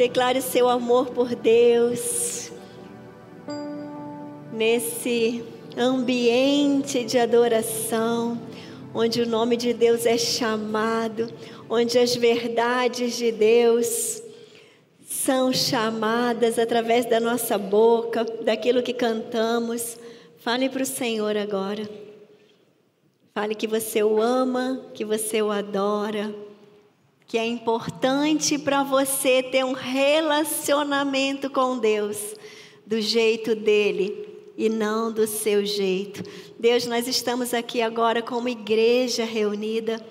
Declare seu amor por Deus. Nesse ambiente de adoração, onde o nome de Deus é chamado, onde as verdades de Deus são chamadas através da nossa boca, daquilo que cantamos. Fale para o Senhor agora. Fale que você o ama, que você o adora, que é importante para você ter um relacionamento com Deus do jeito dele e não do seu jeito. Deus, nós estamos aqui agora como igreja reunida.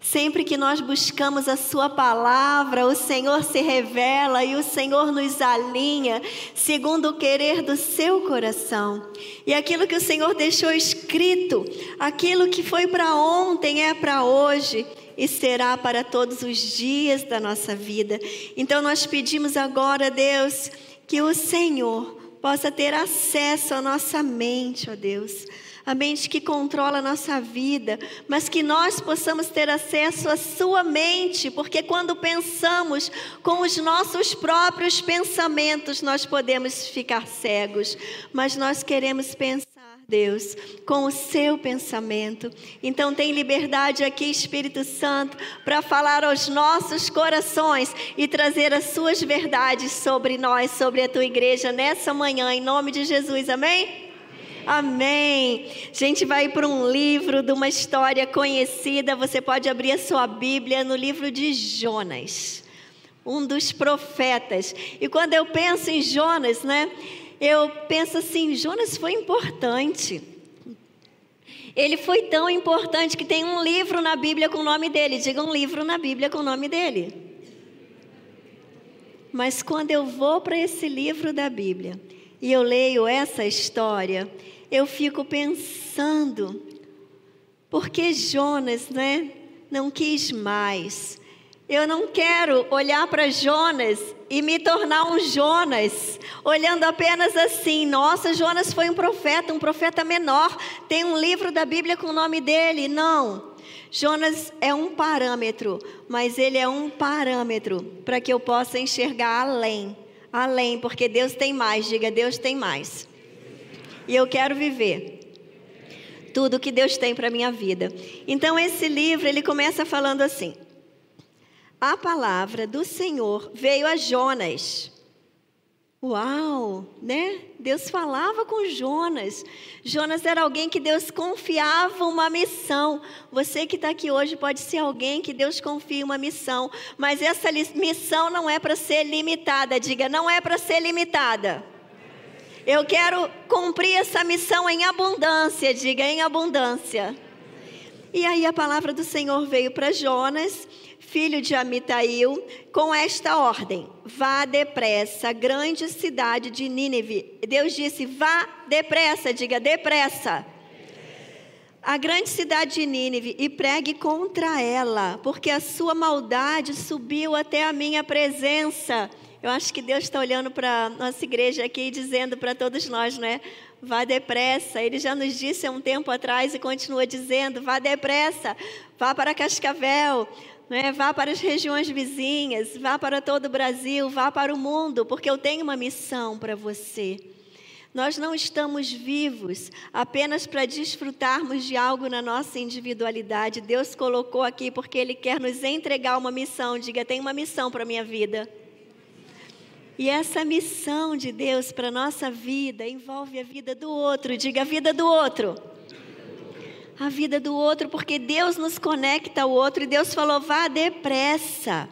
Sempre que nós buscamos a Sua palavra, o Senhor se revela e o Senhor nos alinha segundo o querer do seu coração. E aquilo que o Senhor deixou escrito, aquilo que foi para ontem é para hoje e será para todos os dias da nossa vida. Então nós pedimos agora, Deus, que o Senhor possa ter acesso à nossa mente, ó Deus. A mente que controla a nossa vida, mas que nós possamos ter acesso à Sua mente, porque quando pensamos com os nossos próprios pensamentos, nós podemos ficar cegos, mas nós queremos pensar Deus, com o seu pensamento. Então, tem liberdade aqui, Espírito Santo, para falar aos nossos corações e trazer as suas verdades sobre nós, sobre a tua igreja nessa manhã, em nome de Jesus, amém? Amém. A gente vai para um livro de uma história conhecida. Você pode abrir a sua Bíblia no livro de Jonas, um dos profetas. E quando eu penso em Jonas, né? Eu penso assim: Jonas foi importante. Ele foi tão importante que tem um livro na Bíblia com o nome dele. Diga um livro na Bíblia com o nome dele. Mas quando eu vou para esse livro da Bíblia e eu leio essa história, eu fico pensando, porque Jonas, né, não quis mais eu não quero olhar para Jonas e me tornar um Jonas, olhando apenas assim: nossa, Jonas foi um profeta, um profeta menor, tem um livro da Bíblia com o nome dele. Não. Jonas é um parâmetro, mas ele é um parâmetro para que eu possa enxergar além. Além, porque Deus tem mais, diga: Deus tem mais. E eu quero viver tudo que Deus tem para minha vida. Então esse livro, ele começa falando assim: a palavra do Senhor veio a Jonas. Uau, né? Deus falava com Jonas. Jonas era alguém que Deus confiava uma missão. Você que está aqui hoje pode ser alguém que Deus confia uma missão, mas essa missão não é para ser limitada. Diga, não é para ser limitada. Eu quero cumprir essa missão em abundância. Diga, em abundância. E aí a palavra do Senhor veio para Jonas filho de Amitail, com esta ordem: vá depressa, grande cidade de Nínive. Deus disse: vá depressa, diga depressa. A grande cidade de Nínive e pregue contra ela, porque a sua maldade subiu até a minha presença. Eu acho que Deus está olhando para nossa igreja aqui e dizendo para todos nós, né? Vá depressa. Ele já nos disse há um tempo atrás e continua dizendo: vá depressa, vá para Cascavel, né? Vá para as regiões vizinhas, vá para todo o Brasil, vá para o mundo, porque eu tenho uma missão para você. Nós não estamos vivos apenas para desfrutarmos de algo na nossa individualidade. Deus colocou aqui porque Ele quer nos entregar uma missão. Diga, tem uma missão para a minha vida. E essa missão de Deus para a nossa vida envolve a vida do outro. Diga, a vida do outro a vida do outro, porque Deus nos conecta ao outro e Deus falou: vá depressa.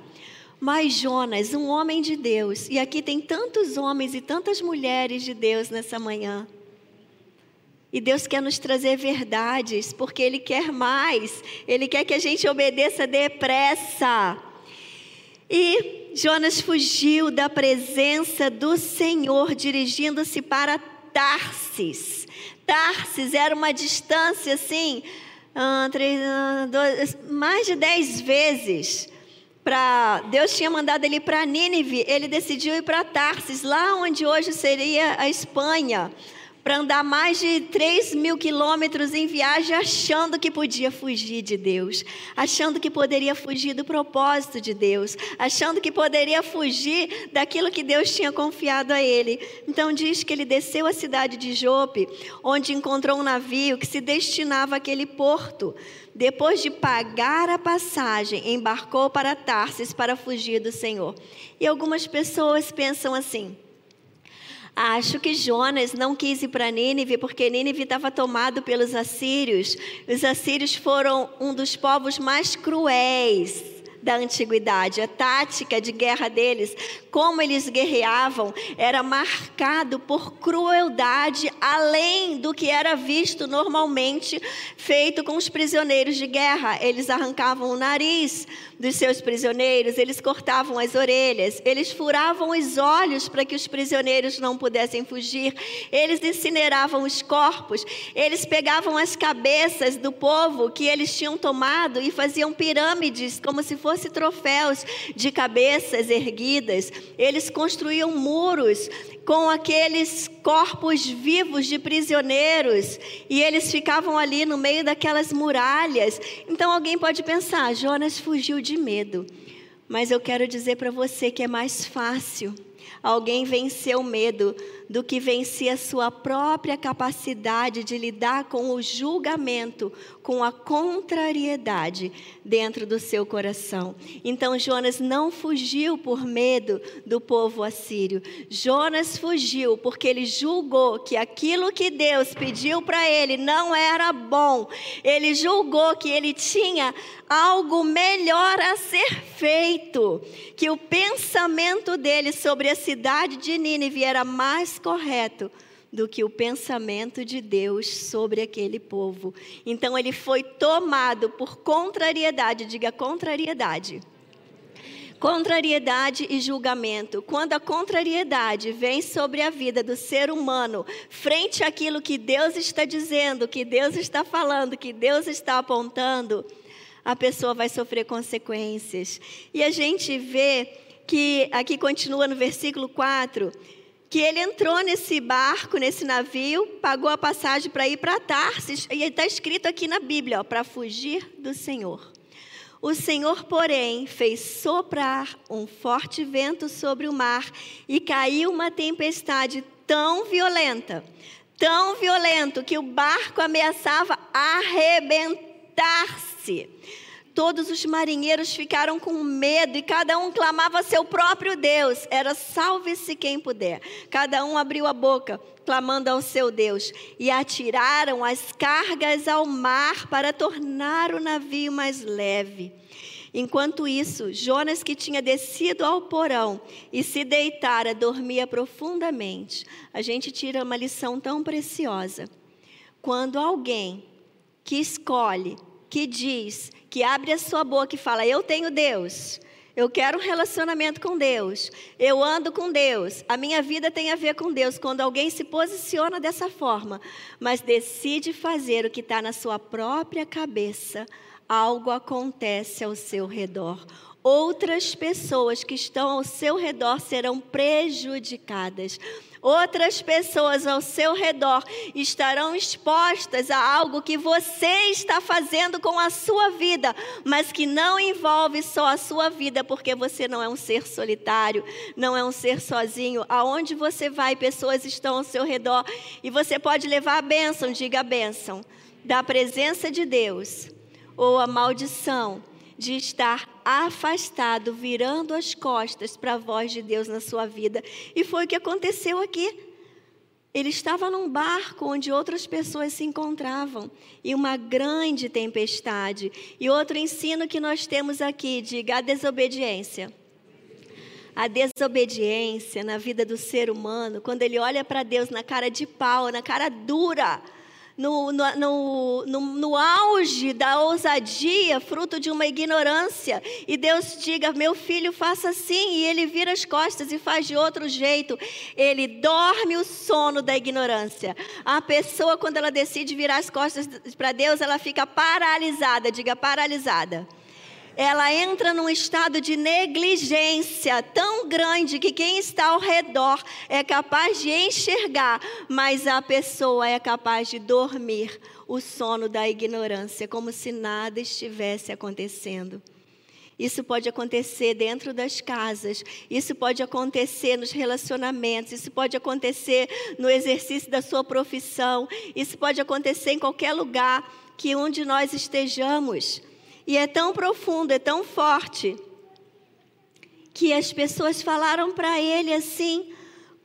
Mas Jonas, um homem de Deus, e aqui tem tantos homens e tantas mulheres de Deus nessa manhã. E Deus quer nos trazer verdades, porque Ele quer mais, Ele quer que a gente obedeça depressa. E Jonas fugiu da presença do Senhor, dirigindo-se para Tarsis. Tarsis era uma distância assim, mais de dez vezes. Pra, Deus tinha mandado ele para Nínive, ele decidiu ir para Tarsis, lá onde hoje seria a Espanha, para andar mais de 3 mil quilômetros em viagem, achando que podia fugir de Deus, achando que poderia fugir do propósito de Deus, achando que poderia fugir daquilo que Deus tinha confiado a ele. Então diz que ele desceu à cidade de Jope, onde encontrou um navio que se destinava àquele porto. Depois de pagar a passagem, embarcou para Tarsis para fugir do Senhor. E algumas pessoas pensam assim: Acho que Jonas não quis ir para Nínive porque Nínive estava tomado pelos assírios. Os assírios foram um dos povos mais cruéis da antiguidade. A tática de guerra deles, como eles guerreavam, era marcado por crueldade além do que era visto normalmente feito com os prisioneiros de guerra. Eles arrancavam o nariz dos seus prisioneiros, eles cortavam as orelhas, eles furavam os olhos para que os prisioneiros não pudessem fugir, eles incineravam os corpos, eles pegavam as cabeças do povo que eles tinham tomado e faziam pirâmides como se fosse fosse troféus de cabeças erguidas. Eles construíam muros com aqueles corpos vivos de prisioneiros e eles ficavam ali no meio daquelas muralhas. Então alguém pode pensar: Jonas fugiu de medo. Mas eu quero dizer para você que é mais fácil alguém vencer o medo do que vencer a sua própria capacidade de lidar com o julgamento, com a contrariedade dentro do seu coração. Então Jonas não fugiu por medo do povo assírio. Jonas fugiu porque ele julgou que aquilo que Deus pediu para ele não era bom. Ele julgou que ele tinha algo melhor a ser feito, que o pensamento dele sobre a cidade de Nínive era mais correto do que o pensamento de Deus sobre aquele povo. Então ele foi tomado por contrariedade, diga contrariedade. Contrariedade e julgamento. Quando a contrariedade vem sobre a vida do ser humano, frente àquilo que Deus está dizendo, que Deus está falando, que Deus está apontando, a pessoa vai sofrer consequências. E a gente vê que aqui continua no versículo 4 que ele entrou nesse barco, nesse navio, pagou a passagem para ir para Tarsis, e está escrito aqui na Bíblia, para fugir do Senhor. O Senhor, porém, fez soprar um forte vento sobre o mar e caiu uma tempestade tão violenta, tão violento, que o barco ameaçava arrebentar-se. Todos os marinheiros ficaram com medo e cada um clamava seu próprio Deus. Era salve-se quem puder. Cada um abriu a boca, clamando ao seu Deus. E atiraram as cargas ao mar para tornar o navio mais leve. Enquanto isso, Jonas, que tinha descido ao porão e se deitara, dormia profundamente. A gente tira uma lição tão preciosa. Quando alguém que escolhe, que diz, que abre a sua boca e fala: Eu tenho Deus. Eu quero um relacionamento com Deus. Eu ando com Deus. A minha vida tem a ver com Deus. Quando alguém se posiciona dessa forma, mas decide fazer o que está na sua própria cabeça, algo acontece ao seu redor. Outras pessoas que estão ao seu redor serão prejudicadas outras pessoas ao seu redor estarão expostas a algo que você está fazendo com a sua vida, mas que não envolve só a sua vida, porque você não é um ser solitário, não é um ser sozinho. Aonde você vai, pessoas estão ao seu redor e você pode levar a bênção, diga a bênção, da presença de Deus ou a maldição de estar afastado, virando as costas para a voz de Deus na sua vida. E foi o que aconteceu aqui. Ele estava num barco onde outras pessoas se encontravam e uma grande tempestade. E outro ensino que nós temos aqui, diga a desobediência. A desobediência na vida do ser humano, quando ele olha para Deus na cara de pau, na cara dura, no, no, no, no, auge da ousadia, fruto de uma ignorância, e Deus diga: Meu filho, faça assim, e ele vira as costas e faz de outro jeito, ele dorme o sono da ignorância. A pessoa, quando ela decide virar as costas para Deus, ela fica paralisada, diga paralisada. Ela entra num estado de negligência tão grande que quem está ao redor é capaz de enxergar, mas a pessoa é capaz de dormir o sono da ignorância, como se nada estivesse acontecendo. Isso pode acontecer dentro das casas, isso pode acontecer nos relacionamentos, isso pode acontecer no exercício da sua profissão, isso pode acontecer em qualquer lugar que onde nós estejamos. E é tão profundo, é tão forte, que as pessoas falaram para ele assim: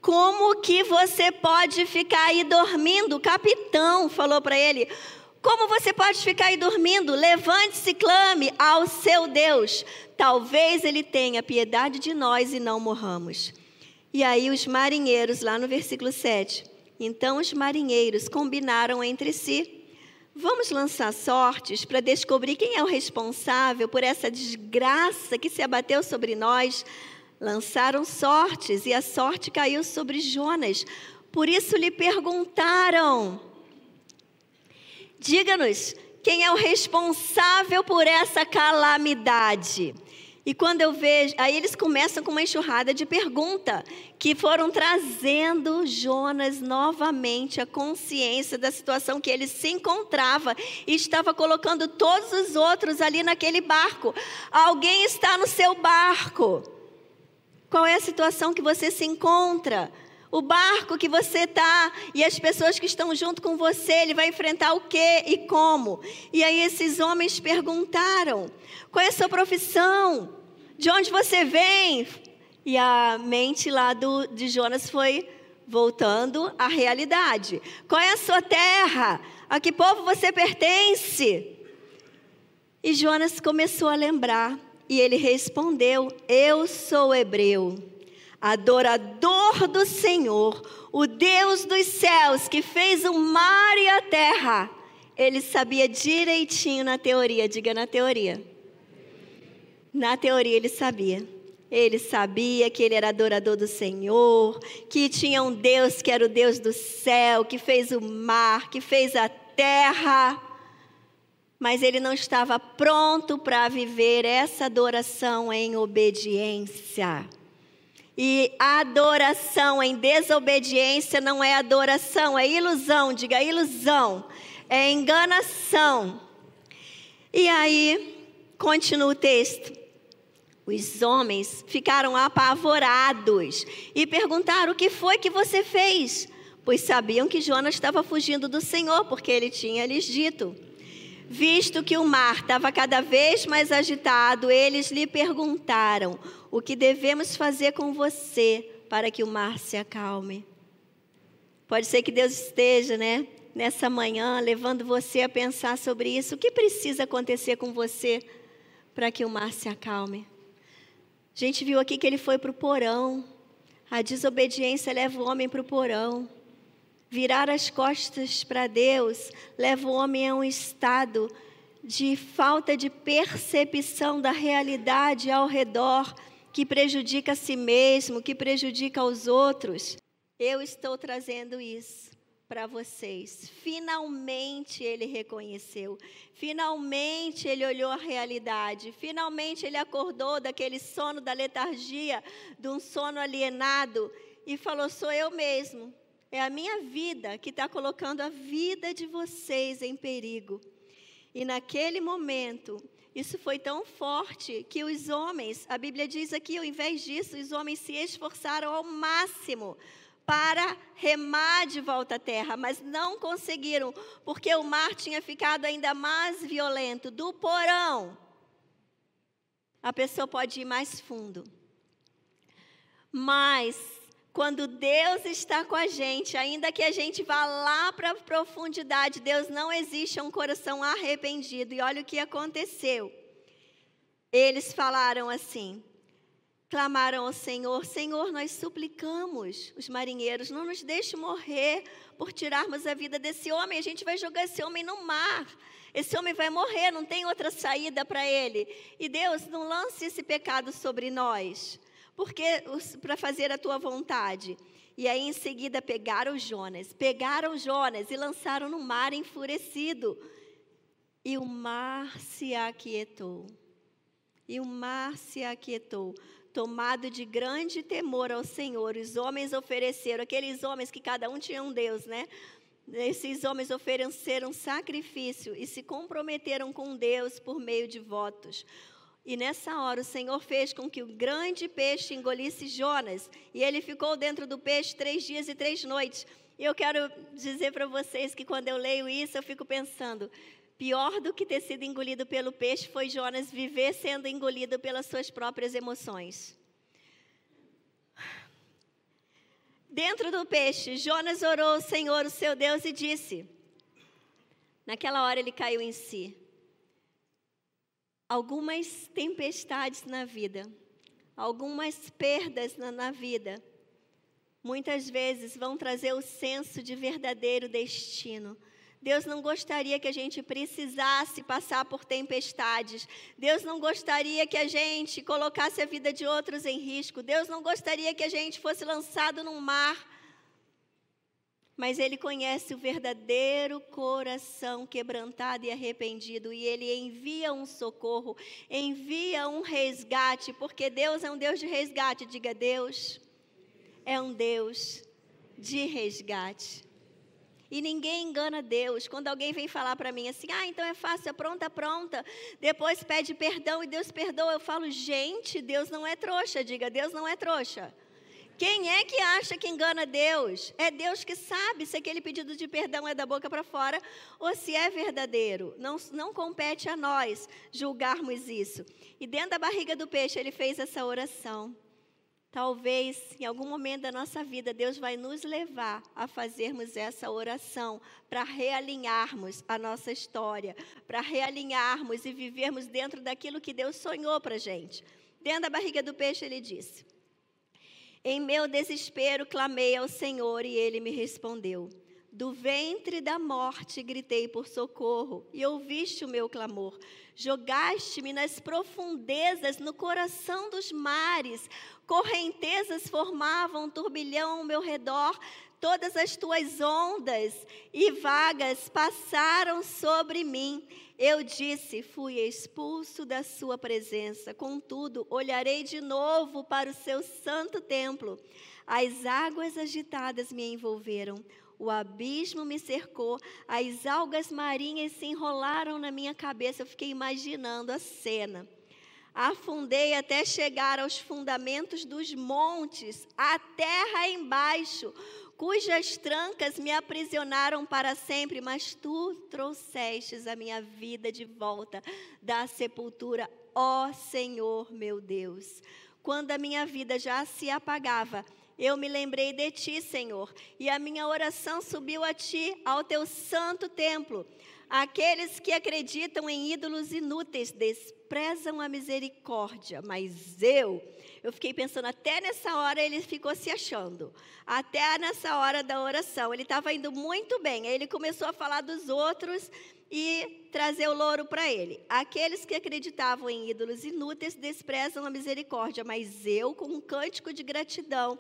como que você pode ficar aí dormindo? O capitão falou para ele: como você pode ficar aí dormindo? Levante-se clame ao seu Deus. Talvez ele tenha piedade de nós e não morramos. E aí os marinheiros, lá no versículo 7. Então os marinheiros combinaram entre si Vamos lançar sortes para descobrir quem é o responsável por essa desgraça que se abateu sobre nós. Lançaram sortes e a sorte caiu sobre Jonas. Por isso lhe perguntaram: Diga-nos, quem é o responsável por essa calamidade? E quando eu vejo, aí eles começam com uma enxurrada de pergunta, que foram trazendo Jonas novamente a consciência da situação que ele se encontrava e estava colocando todos os outros ali naquele barco. Alguém está no seu barco. Qual é a situação que você se encontra? O barco que você está e as pessoas que estão junto com você, ele vai enfrentar o que e como? E aí esses homens perguntaram: qual é a sua profissão? De onde você vem? E a mente lá do, de Jonas foi voltando à realidade. Qual é a sua terra? A que povo você pertence? E Jonas começou a lembrar e ele respondeu: Eu sou hebreu, adorador do Senhor, o Deus dos céus que fez o mar e a terra. Ele sabia direitinho na teoria, diga na teoria na teoria ele sabia. Ele sabia que ele era adorador do Senhor, que tinha um Deus que era o Deus do céu, que fez o mar, que fez a terra. Mas ele não estava pronto para viver essa adoração em obediência. E adoração em desobediência não é adoração, é ilusão, diga ilusão, é enganação. E aí, continua o texto. Os homens ficaram apavorados e perguntaram: O que foi que você fez? Pois sabiam que Jonas estava fugindo do Senhor, porque ele tinha lhes dito. Visto que o mar estava cada vez mais agitado, eles lhe perguntaram: O que devemos fazer com você para que o mar se acalme? Pode ser que Deus esteja, né, nessa manhã, levando você a pensar sobre isso. O que precisa acontecer com você para que o mar se acalme? A gente viu aqui que ele foi para o porão. A desobediência leva o homem para o porão. Virar as costas para Deus leva o homem a um estado de falta de percepção da realidade ao redor, que prejudica a si mesmo, que prejudica os outros. Eu estou trazendo isso para vocês. Finalmente ele reconheceu, finalmente ele olhou a realidade, finalmente ele acordou daquele sono da letargia, de um sono alienado e falou: Sou eu mesmo, é a minha vida que está colocando a vida de vocês em perigo. E naquele momento, isso foi tão forte que os homens, a Bíblia diz aqui, ao invés disso, os homens se esforçaram ao máximo para remar de volta à terra, mas não conseguiram, porque o mar tinha ficado ainda mais violento. Do porão, a pessoa pode ir mais fundo. Mas, quando Deus está com a gente, ainda que a gente vá lá para a profundidade, Deus não existe um coração arrependido. E olha o que aconteceu. Eles falaram assim: clamaram ao Senhor: Senhor, nós suplicamos os marinheiros, não nos deixe morrer por tirarmos a vida desse homem. A gente vai jogar esse homem no mar. Esse homem vai morrer, não tem outra saída para ele. E Deus, não lance esse pecado sobre nós, porque para fazer a tua vontade. E aí em seguida pegaram Jonas, pegaram Jonas e lançaram no mar enfurecido. E o mar se aquietou. e o mar se aquietou. Tomado de grande temor ao Senhor, os homens ofereceram, aqueles homens que cada um tinha um Deus, né? Esses homens ofereceram sacrifício e se comprometeram com Deus por meio de votos. E nessa hora o Senhor fez com que o grande peixe engolisse Jonas. E ele ficou dentro do peixe três dias e três noites. E eu quero dizer para vocês que quando eu leio isso, eu fico pensando: pior do que ter sido engolido pelo peixe foi Jonas viver sendo engolido pelas suas próprias emoções. Dentro do peixe, Jonas orou ao Senhor, o seu Deus, e disse: Naquela hora ele caiu em si algumas tempestades na vida, algumas perdas na, na vida, muitas vezes vão trazer o senso de verdadeiro destino. Deus não gostaria que a gente precisasse passar por tempestades. Deus não gostaria que a gente colocasse a vida de outros em risco. Deus não gostaria que a gente fosse lançado num mar mas ele conhece o verdadeiro coração quebrantado e arrependido, e ele envia um socorro, envia um resgate, porque Deus é um Deus de resgate. Diga, Deus é um Deus de resgate. E ninguém engana Deus. Quando alguém vem falar para mim assim, ah, então é fácil, é pronta, pronta. Depois pede perdão e Deus perdoa. Eu falo, gente, Deus não é trouxa. Diga, Deus não é trouxa. Quem é que acha que engana Deus? É Deus que sabe se aquele pedido de perdão é da boca para fora ou se é verdadeiro. Não, não compete a nós julgarmos isso. E dentro da barriga do peixe ele fez essa oração. Talvez em algum momento da nossa vida Deus vai nos levar a fazermos essa oração para realinharmos a nossa história, para realinharmos e vivermos dentro daquilo que Deus sonhou para gente. Dentro da barriga do peixe ele disse: em meu desespero clamei ao Senhor e ele me respondeu. Do ventre da morte gritei por socorro e ouviste o meu clamor. Jogaste-me nas profundezas, no coração dos mares. Correntezas formavam um turbilhão ao meu redor. Todas as tuas ondas e vagas passaram sobre mim. Eu disse: Fui expulso da sua presença. Contudo, olharei de novo para o seu santo templo. As águas agitadas me envolveram. O abismo me cercou, as algas marinhas se enrolaram na minha cabeça. Eu fiquei imaginando a cena. Afundei até chegar aos fundamentos dos montes, a terra embaixo cujas trancas me aprisionaram para sempre, mas tu trouxestes a minha vida de volta da sepultura, ó Senhor meu Deus. Quando a minha vida já se apagava, eu me lembrei de ti, Senhor, e a minha oração subiu a ti, ao teu santo templo. Aqueles que acreditam em ídolos inúteis desprezam a misericórdia, mas eu, eu fiquei pensando, até nessa hora ele ficou se achando, até nessa hora da oração, ele estava indo muito bem, aí ele começou a falar dos outros e trazer o louro para ele. Aqueles que acreditavam em ídolos inúteis desprezam a misericórdia, mas eu, com um cântico de gratidão,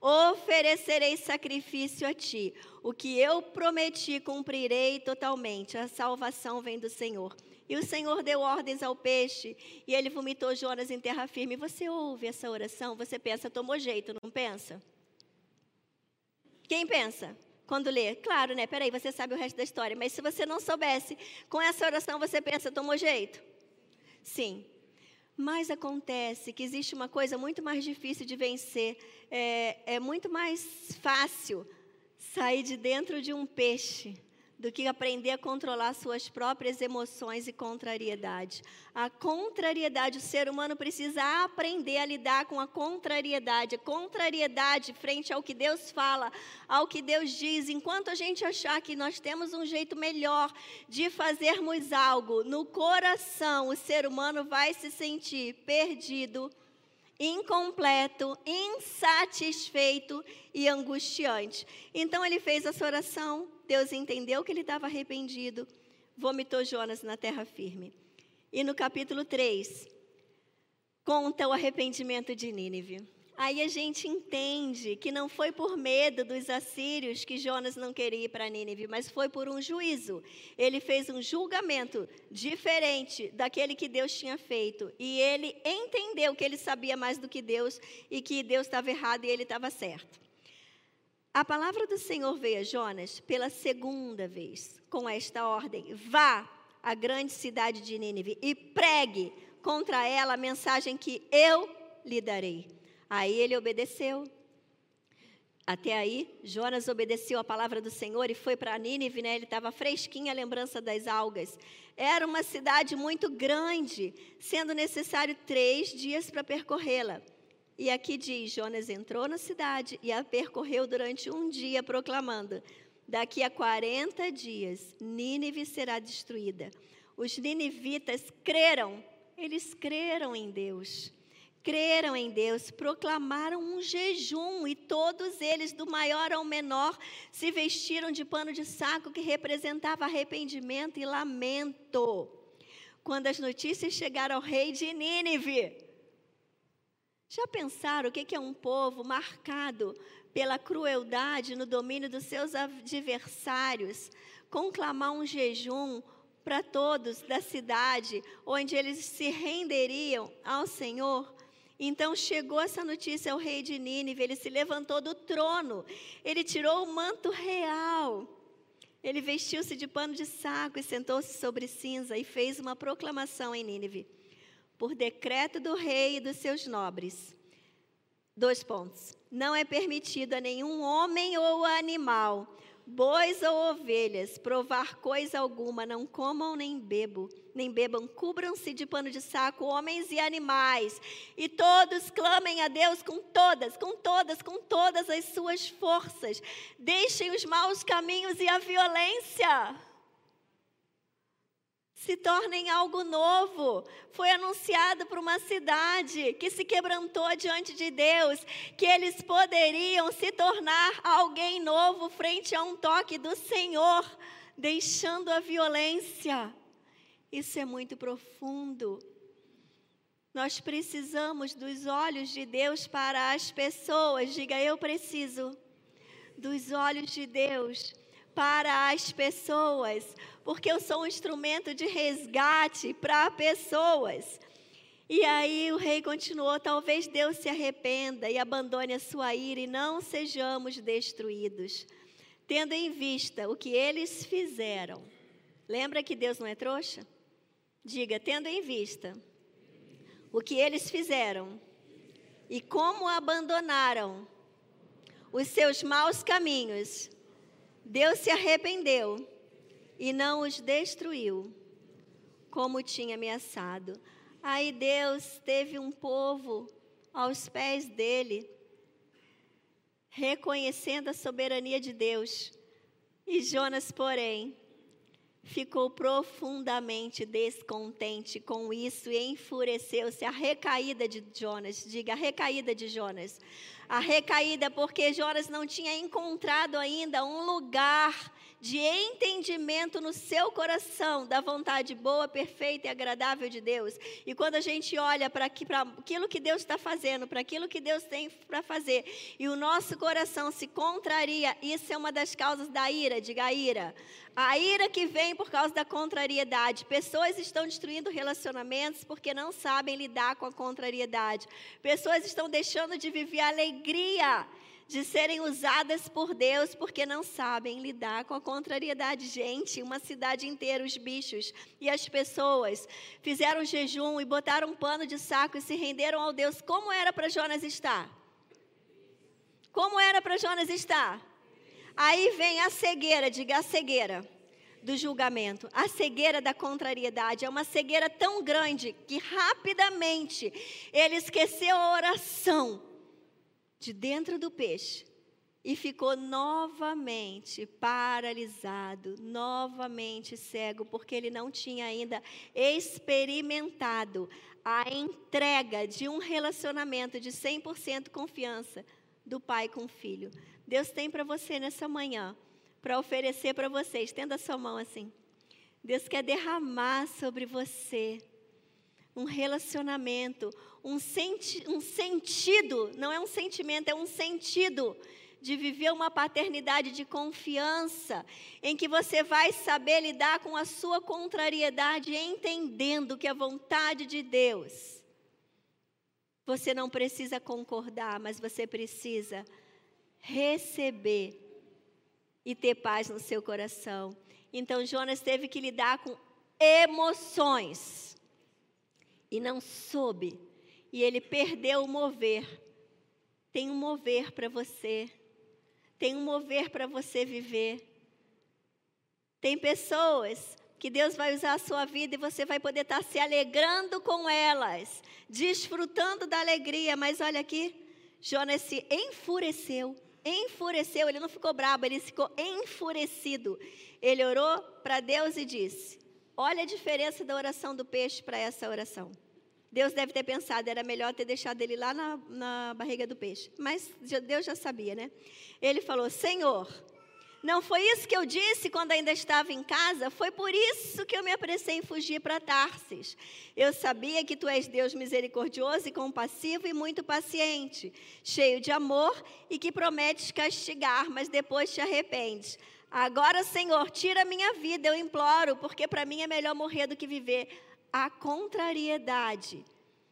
oferecerei sacrifício a ti. O que eu prometi cumprirei totalmente. A salvação vem do Senhor. E o Senhor deu ordens ao peixe e ele vomitou Jonas em terra firme. Você ouve essa oração? Você pensa, tomou jeito, não pensa? Quem pensa? Quando lê, claro, né? Peraí, você sabe o resto da história, mas se você não soubesse, com essa oração você pensa, tomou jeito? Sim, mas acontece que existe uma coisa muito mais difícil de vencer. É, é muito mais fácil sair de dentro de um peixe do que aprender a controlar suas próprias emoções e contrariedade. A contrariedade, o ser humano precisa aprender a lidar com a contrariedade. A contrariedade frente ao que Deus fala, ao que Deus diz. Enquanto a gente achar que nós temos um jeito melhor de fazermos algo, no coração o ser humano vai se sentir perdido incompleto, insatisfeito e angustiante. Então ele fez essa oração, Deus entendeu que ele estava arrependido, vomitou Jonas na terra firme. E no capítulo 3, conta o arrependimento de Nínive. Aí a gente entende que não foi por medo dos assírios que Jonas não queria ir para Nínive, mas foi por um juízo. Ele fez um julgamento diferente daquele que Deus tinha feito. E ele entendeu que ele sabia mais do que Deus e que Deus estava errado e ele estava certo. A palavra do Senhor veio a Jonas pela segunda vez, com esta ordem: Vá à grande cidade de Nínive e pregue contra ela a mensagem que eu lhe darei. Aí ele obedeceu. Até aí, Jonas obedeceu a palavra do Senhor e foi para Nínive, né? Ele estava fresquinho a lembrança das algas. Era uma cidade muito grande, sendo necessário três dias para percorrê-la. E aqui diz: Jonas entrou na cidade e a percorreu durante um dia, proclamando: Daqui a 40 dias, Nínive será destruída. Os ninivitas creram, eles creram em Deus creram em Deus, proclamaram um jejum e todos eles, do maior ao menor, se vestiram de pano de saco que representava arrependimento e lamento. Quando as notícias chegaram ao rei de Nínive, já pensaram o que é um povo marcado pela crueldade no domínio dos seus adversários? Conclamar um jejum para todos da cidade, onde eles se renderiam ao Senhor? Então chegou essa notícia ao rei de Nínive, ele se levantou do trono, ele tirou o manto real, ele vestiu-se de pano de saco e sentou-se sobre cinza e fez uma proclamação em Nínive, por decreto do rei e dos seus nobres. Dois pontos. Não é permitido a nenhum homem ou animal bois ou ovelhas, provar coisa alguma, não comam nem bebam, nem bebam, cubram-se de pano de saco, homens e animais, e todos clamem a Deus com todas, com todas, com todas as suas forças. Deixem os maus caminhos e a violência se tornem algo novo. Foi anunciado para uma cidade que se quebrantou diante de Deus, que eles poderiam se tornar alguém novo frente a um toque do Senhor, deixando a violência. Isso é muito profundo. Nós precisamos dos olhos de Deus para as pessoas. Diga, eu preciso dos olhos de Deus para as pessoas, porque eu sou um instrumento de resgate para pessoas. E aí o rei continuou: talvez Deus se arrependa e abandone a sua ira e não sejamos destruídos, tendo em vista o que eles fizeram. Lembra que Deus não é trouxa? Diga, tendo em vista o que eles fizeram e como abandonaram os seus maus caminhos, Deus se arrependeu e não os destruiu, como tinha ameaçado. Aí Deus teve um povo aos pés dele, reconhecendo a soberania de Deus. E Jonas, porém, ficou profundamente descontente com isso e enfureceu-se. A recaída de Jonas, diga, a recaída de Jonas. A recaída porque Jonas não tinha encontrado ainda um lugar de entendimento no seu coração da vontade boa, perfeita e agradável de Deus. E quando a gente olha para aquilo que Deus está fazendo, para aquilo que Deus tem para fazer, e o nosso coração se contraria, isso é uma das causas da ira, diga a ira. A ira que vem por causa da contrariedade. Pessoas estão destruindo relacionamentos porque não sabem lidar com a contrariedade. Pessoas estão deixando de viver a alegria de serem usadas por Deus porque não sabem lidar com a contrariedade. Gente, uma cidade inteira, os bichos e as pessoas fizeram jejum e botaram um pano de saco e se renderam ao Deus. Como era para Jonas estar? Como era para Jonas estar? Aí vem a cegueira, diga a cegueira do julgamento, a cegueira da contrariedade. É uma cegueira tão grande que rapidamente ele esqueceu a oração de dentro do peixe e ficou novamente paralisado, novamente cego, porque ele não tinha ainda experimentado a entrega de um relacionamento de 100% confiança do pai com o filho. Deus tem para você nessa manhã, para oferecer para você. Estenda sua mão assim. Deus quer derramar sobre você um relacionamento, um, senti um sentido, não é um sentimento, é um sentido de viver uma paternidade de confiança, em que você vai saber lidar com a sua contrariedade, entendendo que a vontade de Deus. Você não precisa concordar, mas você precisa receber e ter paz no seu coração. Então Jonas teve que lidar com emoções e não soube, e ele perdeu o mover. Tem um mover para você tem um mover para você viver. Tem pessoas que Deus vai usar a sua vida e você vai poder estar se alegrando com elas, desfrutando da alegria. Mas olha aqui, Jonas se enfureceu. Enfureceu, ele não ficou bravo, ele ficou enfurecido. Ele orou para Deus e disse: Olha a diferença da oração do peixe para essa oração. Deus deve ter pensado, era melhor ter deixado ele lá na, na barriga do peixe. Mas Deus já sabia, né? Ele falou: Senhor, não foi isso que eu disse quando ainda estava em casa? Foi por isso que eu me apressei em fugir para Tarsis. Eu sabia que tu és Deus misericordioso e compassivo e muito paciente, cheio de amor e que prometes castigar, mas depois te arrependes. Agora, Senhor, tira minha vida, eu imploro, porque para mim é melhor morrer do que viver a contrariedade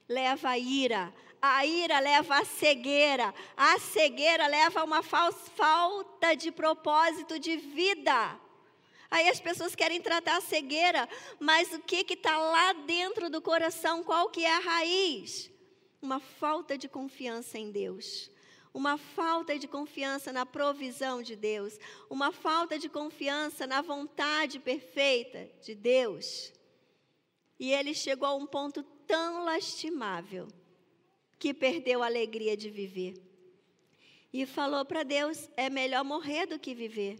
leva a ira, a ira leva a cegueira, a cegueira leva a uma falta de propósito de vida. Aí as pessoas querem tratar a cegueira, mas o que está lá dentro do coração? Qual que é a raiz? Uma falta de confiança em Deus. Uma falta de confiança na provisão de Deus. Uma falta de confiança na vontade perfeita de Deus. E ele chegou a um ponto tão lastimável que perdeu a alegria de viver. E falou para Deus: é melhor morrer do que viver.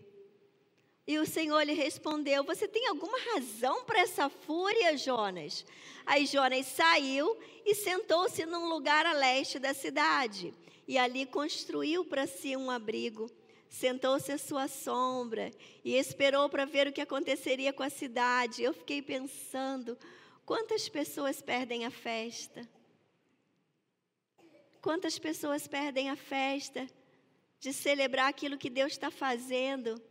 E o Senhor lhe respondeu: Você tem alguma razão para essa fúria, Jonas? Aí Jonas saiu e sentou-se num lugar a leste da cidade. E ali construiu para si um abrigo. Sentou-se à sua sombra e esperou para ver o que aconteceria com a cidade. Eu fiquei pensando: Quantas pessoas perdem a festa? Quantas pessoas perdem a festa de celebrar aquilo que Deus está fazendo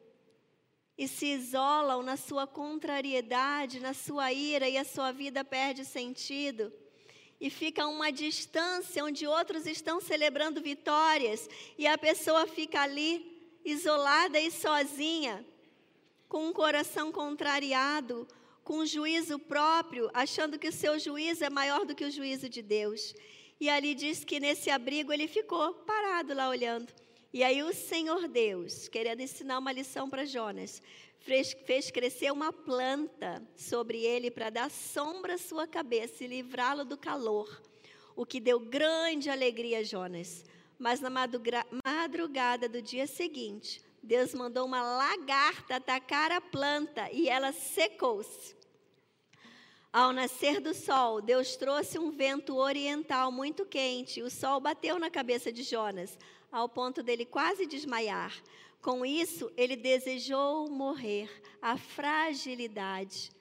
e se isolam na sua contrariedade, na sua ira e a sua vida perde sentido? E fica uma distância onde outros estão celebrando vitórias e a pessoa fica ali isolada e sozinha, com um coração contrariado, com juízo próprio, achando que o seu juízo é maior do que o juízo de Deus. E ali diz que nesse abrigo ele ficou parado lá olhando. E aí o Senhor Deus, querendo ensinar uma lição para Jonas, fez, crescer uma planta sobre ele para dar sombra à sua cabeça e livrá-lo do calor, o que deu grande alegria a Jonas. Mas na madrugada do dia seguinte, Deus mandou uma lagarta atacar a planta e ela secou-se. Ao nascer do sol, Deus trouxe um vento oriental muito quente. O sol bateu na cabeça de Jonas, ao ponto dele quase desmaiar. Com isso, ele desejou morrer. A fragilidade,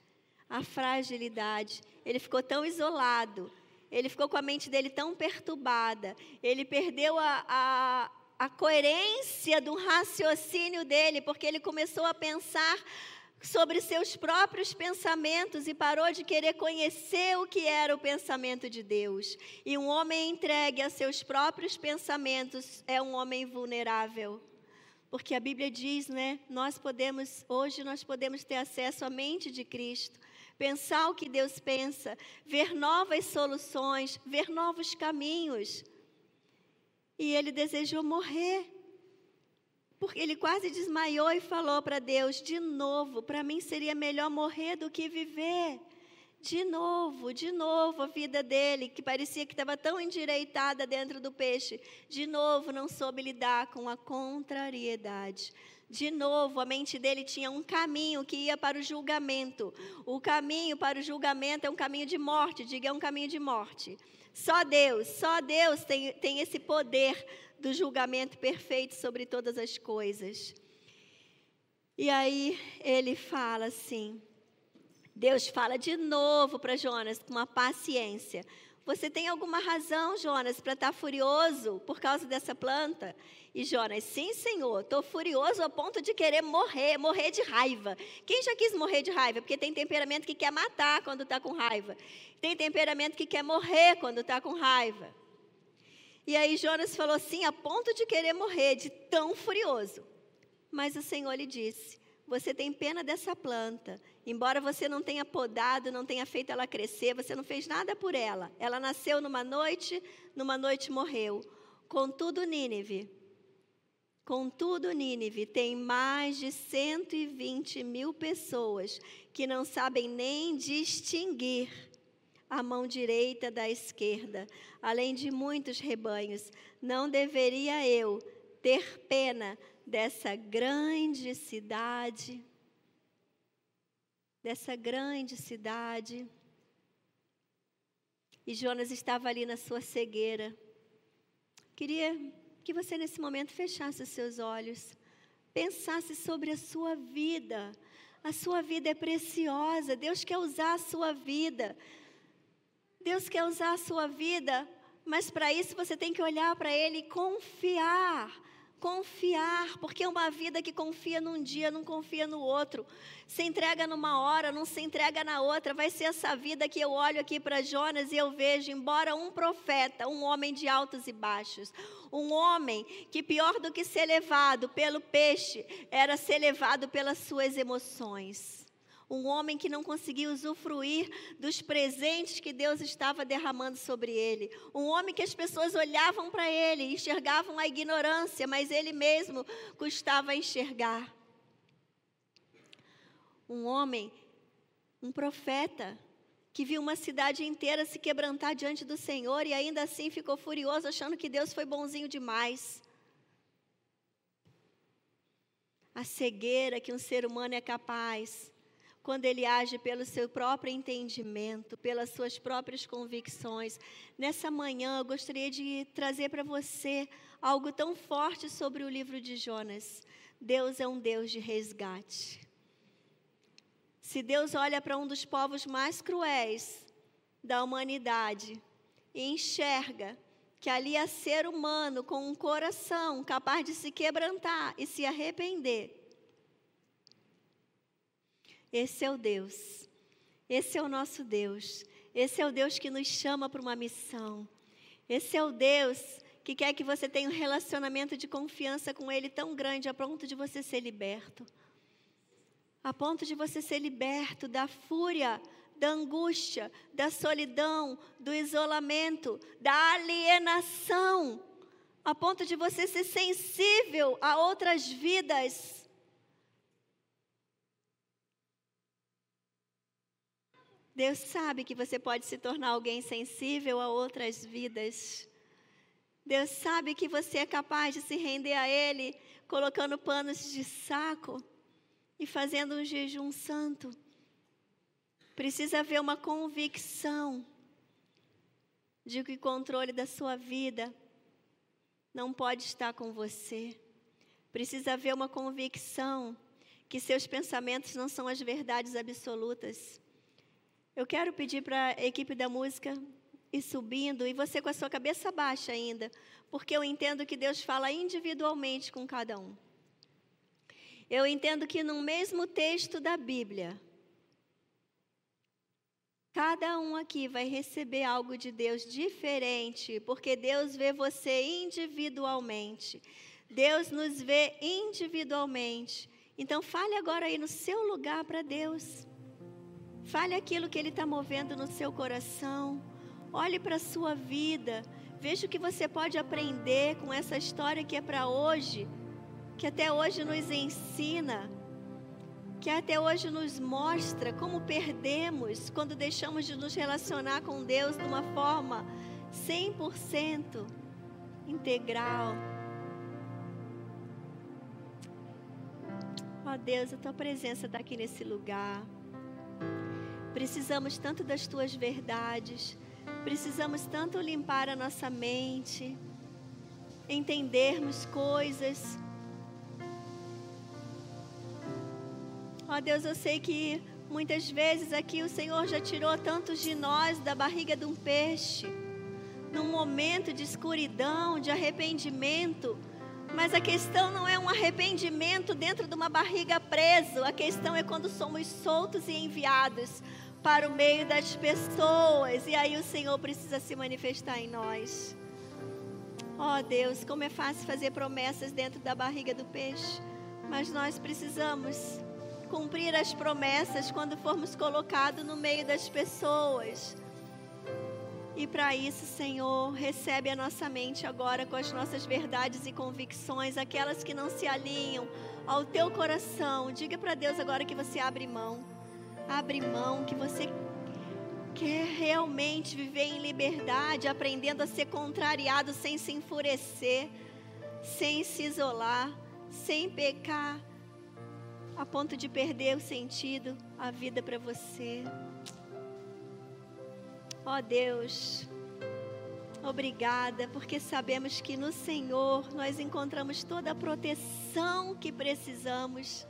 a fragilidade. Ele ficou tão isolado, ele ficou com a mente dele tão perturbada, ele perdeu a, a a coerência do raciocínio dele, porque ele começou a pensar sobre seus próprios pensamentos e parou de querer conhecer o que era o pensamento de Deus. E um homem entregue a seus próprios pensamentos é um homem vulnerável. Porque a Bíblia diz, né? Nós podemos, hoje nós podemos ter acesso à mente de Cristo, pensar o que Deus pensa, ver novas soluções, ver novos caminhos. E ele desejou morrer. Porque ele quase desmaiou e falou para Deus: de novo, para mim seria melhor morrer do que viver. De novo, de novo a vida dele, que parecia que estava tão endireitada dentro do peixe, de novo não soube lidar com a contrariedade. De novo, a mente dele tinha um caminho que ia para o julgamento. O caminho para o julgamento é um caminho de morte, diga é um caminho de morte. Só Deus, só Deus tem, tem esse poder do julgamento perfeito sobre todas as coisas. E aí ele fala assim: Deus fala de novo para Jonas com uma paciência. Você tem alguma razão, Jonas, para estar tá furioso por causa dessa planta? E Jonas, sim, Senhor, estou furioso a ponto de querer morrer, morrer de raiva. Quem já quis morrer de raiva? Porque tem temperamento que quer matar quando está com raiva. Tem temperamento que quer morrer quando está com raiva. E aí Jonas falou assim, a ponto de querer morrer, de tão furioso. Mas o Senhor lhe disse: Você tem pena dessa planta. Embora você não tenha podado, não tenha feito ela crescer, você não fez nada por ela. Ela nasceu numa noite, numa noite morreu. Contudo, Nínive, Contudo, Nínive tem mais de 120 mil pessoas que não sabem nem distinguir a mão direita da esquerda, além de muitos rebanhos. Não deveria eu ter pena dessa grande cidade? Dessa grande cidade. E Jonas estava ali na sua cegueira. Queria que você nesse momento fechasse os seus olhos, pensasse sobre a sua vida. A sua vida é preciosa, Deus quer usar a sua vida. Deus quer usar a sua vida, mas para isso você tem que olhar para Ele e confiar Confiar, porque é uma vida que confia num dia, não confia no outro. Se entrega numa hora, não se entrega na outra. Vai ser essa vida que eu olho aqui para Jonas e eu vejo, embora um profeta, um homem de altos e baixos, um homem que pior do que ser levado pelo peixe, era ser levado pelas suas emoções um homem que não conseguia usufruir dos presentes que Deus estava derramando sobre ele, um homem que as pessoas olhavam para ele, enxergavam a ignorância, mas ele mesmo custava enxergar. Um homem, um profeta, que viu uma cidade inteira se quebrantar diante do Senhor e ainda assim ficou furioso, achando que Deus foi bonzinho demais. A cegueira que um ser humano é capaz quando ele age pelo seu próprio entendimento, pelas suas próprias convicções. Nessa manhã, eu gostaria de trazer para você algo tão forte sobre o livro de Jonas. Deus é um Deus de resgate. Se Deus olha para um dos povos mais cruéis da humanidade e enxerga que ali há ser humano com um coração capaz de se quebrantar e se arrepender, esse é o Deus. Esse é o nosso Deus. Esse é o Deus que nos chama para uma missão. Esse é o Deus que quer que você tenha um relacionamento de confiança com Ele tão grande a ponto de você ser liberto. A ponto de você ser liberto da fúria, da angústia, da solidão, do isolamento, da alienação. A ponto de você ser sensível a outras vidas Deus sabe que você pode se tornar alguém sensível a outras vidas. Deus sabe que você é capaz de se render a Ele, colocando panos de saco e fazendo um jejum santo. Precisa haver uma convicção de que o controle da sua vida não pode estar com você. Precisa haver uma convicção que seus pensamentos não são as verdades absolutas. Eu quero pedir para a equipe da música ir subindo e você com a sua cabeça baixa ainda, porque eu entendo que Deus fala individualmente com cada um. Eu entendo que no mesmo texto da Bíblia, cada um aqui vai receber algo de Deus diferente, porque Deus vê você individualmente. Deus nos vê individualmente. Então fale agora aí no seu lugar para Deus. Fale aquilo que Ele está movendo no seu coração. Olhe para a sua vida. Veja o que você pode aprender com essa história que é para hoje, que até hoje nos ensina, que até hoje nos mostra como perdemos quando deixamos de nos relacionar com Deus de uma forma 100% integral. Ó oh Deus, a tua presença está aqui nesse lugar. Precisamos tanto das tuas verdades, precisamos tanto limpar a nossa mente, entendermos coisas. Ó oh, Deus, eu sei que Muitas vezes aqui o Senhor já tirou tantos de nós da barriga de um peixe, num momento de escuridão, de arrependimento. Mas a questão não é um arrependimento dentro de uma barriga preso, a questão é quando somos soltos e enviados para o meio das pessoas, e aí o Senhor precisa se manifestar em nós. Oh Deus, como é fácil fazer promessas dentro da barriga do peixe, mas nós precisamos cumprir as promessas quando formos colocados no meio das pessoas. E para isso, Senhor, recebe a nossa mente agora com as nossas verdades e convicções, aquelas que não se alinham ao teu coração. Diga para Deus agora que você abre mão. Abre mão, que você quer realmente viver em liberdade, aprendendo a ser contrariado sem se enfurecer, sem se isolar, sem pecar a ponto de perder o sentido, a vida para você. Ó oh Deus, obrigada, porque sabemos que no Senhor nós encontramos toda a proteção que precisamos.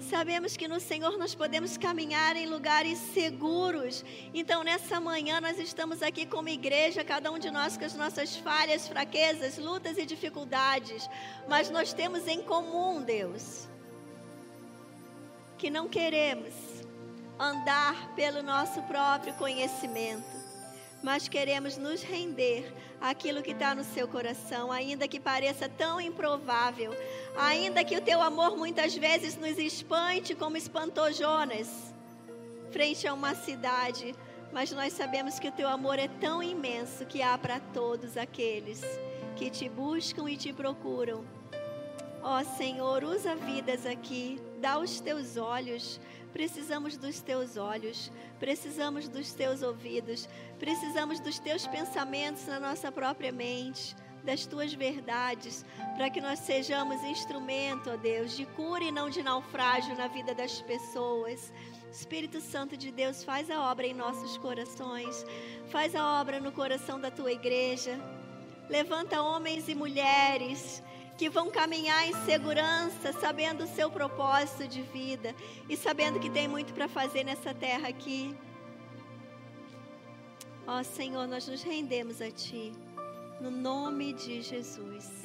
Sabemos que no Senhor nós podemos caminhar em lugares seguros. Então, nessa manhã, nós estamos aqui como igreja, cada um de nós com as nossas falhas, fraquezas, lutas e dificuldades. Mas nós temos em comum, Deus, que não queremos andar pelo nosso próprio conhecimento, mas queremos nos render àquilo que está no seu coração, ainda que pareça tão improvável, ainda que o teu amor muitas vezes nos espante, como espantou Jonas, frente a uma cidade. Mas nós sabemos que o teu amor é tão imenso que há para todos aqueles que te buscam e te procuram. Ó oh, Senhor, usa vidas aqui dá os teus olhos. Precisamos dos teus olhos, precisamos dos teus ouvidos, precisamos dos teus pensamentos na nossa própria mente, das tuas verdades, para que nós sejamos instrumento, ó Deus, de cura e não de naufrágio na vida das pessoas. Espírito Santo de Deus, faz a obra em nossos corações, faz a obra no coração da tua igreja. Levanta homens e mulheres que vão caminhar em segurança, sabendo o seu propósito de vida e sabendo que tem muito para fazer nessa terra aqui. Ó Senhor, nós nos rendemos a Ti, no nome de Jesus.